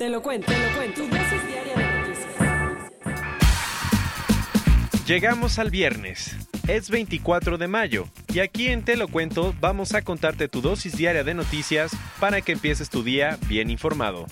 Te lo cuento, te lo cuento. Tu dosis diaria de noticias. Llegamos al viernes. Es 24 de mayo y aquí en Te lo cuento vamos a contarte tu dosis diaria de noticias para que empieces tu día bien informado.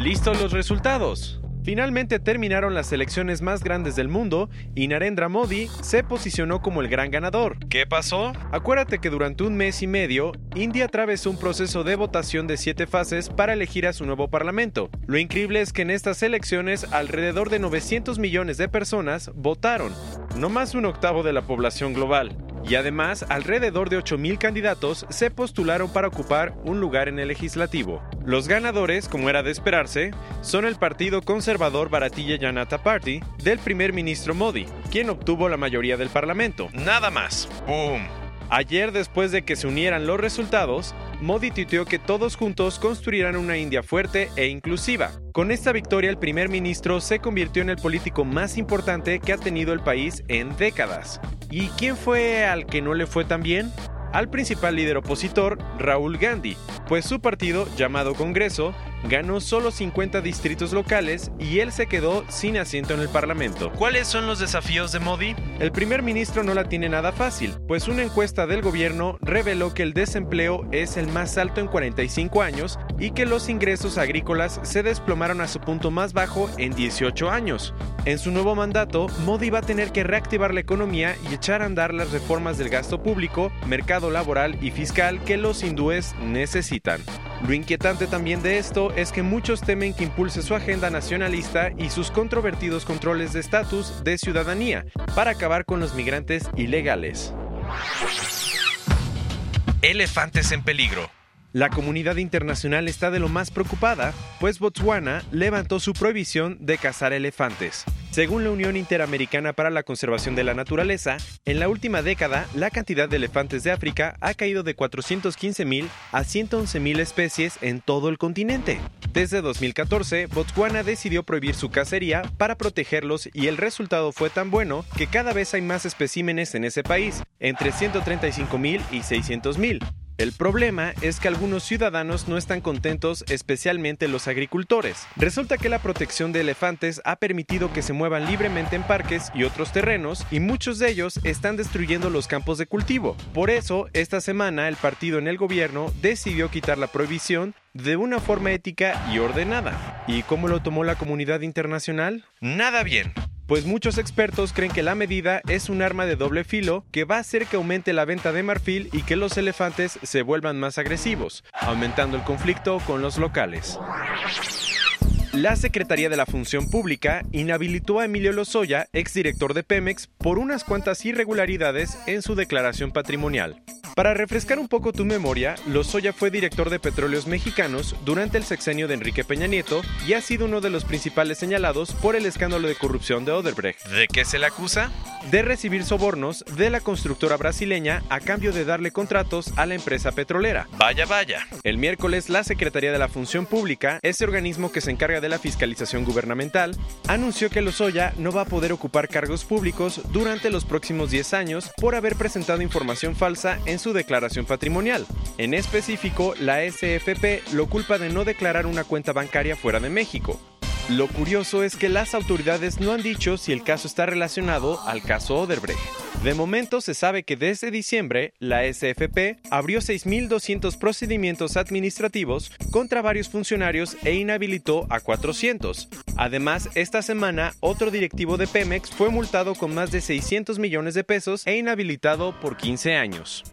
¿Listos los resultados? Finalmente terminaron las elecciones más grandes del mundo y Narendra Modi se posicionó como el gran ganador. ¿Qué pasó? Acuérdate que durante un mes y medio, India atravesó un proceso de votación de siete fases para elegir a su nuevo parlamento. Lo increíble es que en estas elecciones alrededor de 900 millones de personas votaron, no más un octavo de la población global. Y además, alrededor de 8.000 candidatos se postularon para ocupar un lugar en el legislativo. Los ganadores, como era de esperarse, son el Partido Conservador Bharatiya Janata Party del primer ministro Modi, quien obtuvo la mayoría del parlamento. Nada más. ¡Boom! Ayer, después de que se unieran los resultados, Modi tuiteó que todos juntos construirán una India fuerte e inclusiva. Con esta victoria, el primer ministro se convirtió en el político más importante que ha tenido el país en décadas. ¿Y quién fue al que no le fue tan bien? Al principal líder opositor, Raúl Gandhi, pues su partido, llamado Congreso, ganó solo 50 distritos locales y él se quedó sin asiento en el Parlamento. ¿Cuáles son los desafíos de Modi? El primer ministro no la tiene nada fácil, pues una encuesta del gobierno reveló que el desempleo es el más alto en 45 años y que los ingresos agrícolas se desplomaron a su punto más bajo en 18 años. En su nuevo mandato, Modi va a tener que reactivar la economía y echar a andar las reformas del gasto público, mercado laboral y fiscal que los hindúes necesitan. Lo inquietante también de esto es que muchos temen que impulse su agenda nacionalista y sus controvertidos controles de estatus de ciudadanía para acabar con los migrantes ilegales. Elefantes en peligro. La comunidad internacional está de lo más preocupada, pues Botswana levantó su prohibición de cazar elefantes. Según la Unión Interamericana para la Conservación de la Naturaleza, en la última década la cantidad de elefantes de África ha caído de 415.000 a 111.000 especies en todo el continente. Desde 2014, Botswana decidió prohibir su cacería para protegerlos y el resultado fue tan bueno que cada vez hay más especímenes en ese país, entre 135.000 y 600.000. El problema es que algunos ciudadanos no están contentos, especialmente los agricultores. Resulta que la protección de elefantes ha permitido que se muevan libremente en parques y otros terrenos y muchos de ellos están destruyendo los campos de cultivo. Por eso, esta semana el partido en el gobierno decidió quitar la prohibición de una forma ética y ordenada. ¿Y cómo lo tomó la comunidad internacional? Nada bien pues muchos expertos creen que la medida es un arma de doble filo que va a hacer que aumente la venta de marfil y que los elefantes se vuelvan más agresivos, aumentando el conflicto con los locales. La Secretaría de la Función Pública inhabilitó a Emilio Lozoya, exdirector de Pemex, por unas cuantas irregularidades en su declaración patrimonial. Para refrescar un poco tu memoria, Lozoya fue director de Petróleos Mexicanos durante el sexenio de Enrique Peña Nieto y ha sido uno de los principales señalados por el escándalo de corrupción de Odebrecht. ¿De qué se le acusa? De recibir sobornos de la constructora brasileña a cambio de darle contratos a la empresa petrolera. Vaya, vaya. El miércoles, la Secretaría de la Función Pública, ese organismo que se encarga de la fiscalización gubernamental, anunció que Lozoya no va a poder ocupar cargos públicos durante los próximos 10 años por haber presentado información falsa en su declaración patrimonial. En específico, la SFP lo culpa de no declarar una cuenta bancaria fuera de México. Lo curioso es que las autoridades no han dicho si el caso está relacionado al caso Oderbrecht. De momento se sabe que desde diciembre la SFP abrió 6.200 procedimientos administrativos contra varios funcionarios e inhabilitó a 400. Además, esta semana otro directivo de Pemex fue multado con más de 600 millones de pesos e inhabilitado por 15 años.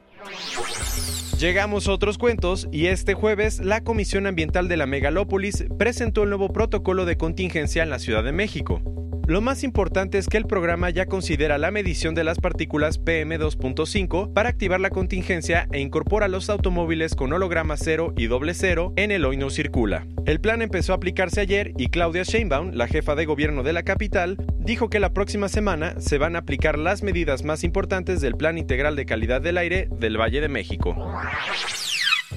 Llegamos a otros cuentos y este jueves la Comisión Ambiental de la Megalópolis presentó el nuevo protocolo de contingencia en la Ciudad de México. Lo más importante es que el programa ya considera la medición de las partículas PM2.5 para activar la contingencia e incorpora los automóviles con holograma cero y doble cero en el hoy no circula. El plan empezó a aplicarse ayer y Claudia Sheinbaum, la jefa de gobierno de la capital, dijo que la próxima semana se van a aplicar las medidas más importantes del Plan Integral de Calidad del Aire del Valle de México.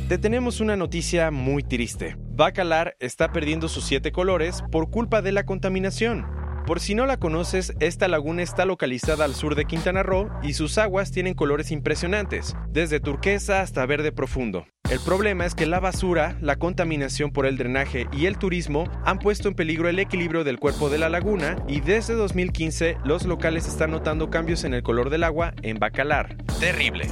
Te tenemos una noticia muy triste. Bacalar está perdiendo sus siete colores por culpa de la contaminación. Por si no la conoces, esta laguna está localizada al sur de Quintana Roo y sus aguas tienen colores impresionantes, desde turquesa hasta verde profundo. El problema es que la basura, la contaminación por el drenaje y el turismo han puesto en peligro el equilibrio del cuerpo de la laguna y desde 2015 los locales están notando cambios en el color del agua en Bacalar. Terrible.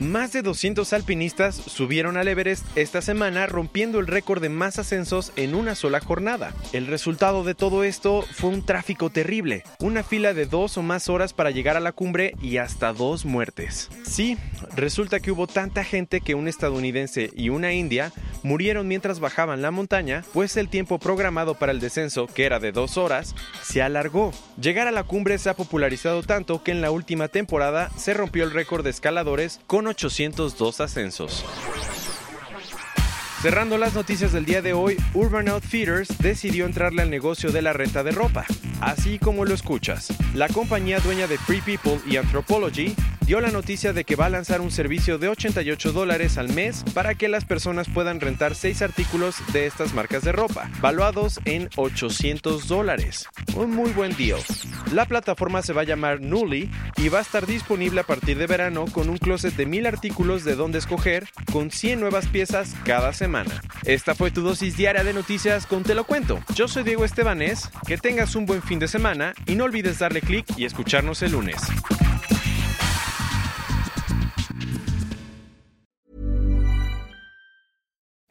Más de 200 alpinistas subieron al Everest esta semana rompiendo el récord de más ascensos en una sola jornada. El resultado de todo esto fue un tráfico terrible, una fila de dos o más horas para llegar a la cumbre y hasta dos muertes. Sí, resulta que hubo tanta gente que un estadounidense y una india murieron mientras bajaban la montaña, pues el tiempo programado para el descenso, que era de dos horas, se alargó. Llegar a la cumbre se ha popularizado tanto que en la última temporada se rompió el récord de escaladores con 802 ascensos. Cerrando las noticias del día de hoy, Urban Outfitters decidió entrarle al negocio de la renta de ropa, así como lo escuchas. La compañía dueña de Free People y Anthropology dio la noticia de que va a lanzar un servicio de 88 dólares al mes para que las personas puedan rentar 6 artículos de estas marcas de ropa, valuados en 800 dólares. Un muy buen deal. La plataforma se va a llamar Nully y va a estar disponible a partir de verano con un closet de 1000 artículos de donde escoger, con 100 nuevas piezas cada semana. Esta fue tu dosis diaria de noticias con Te lo cuento. Yo soy Diego Estebanés, que tengas un buen fin de semana y no olvides darle clic y escucharnos el lunes.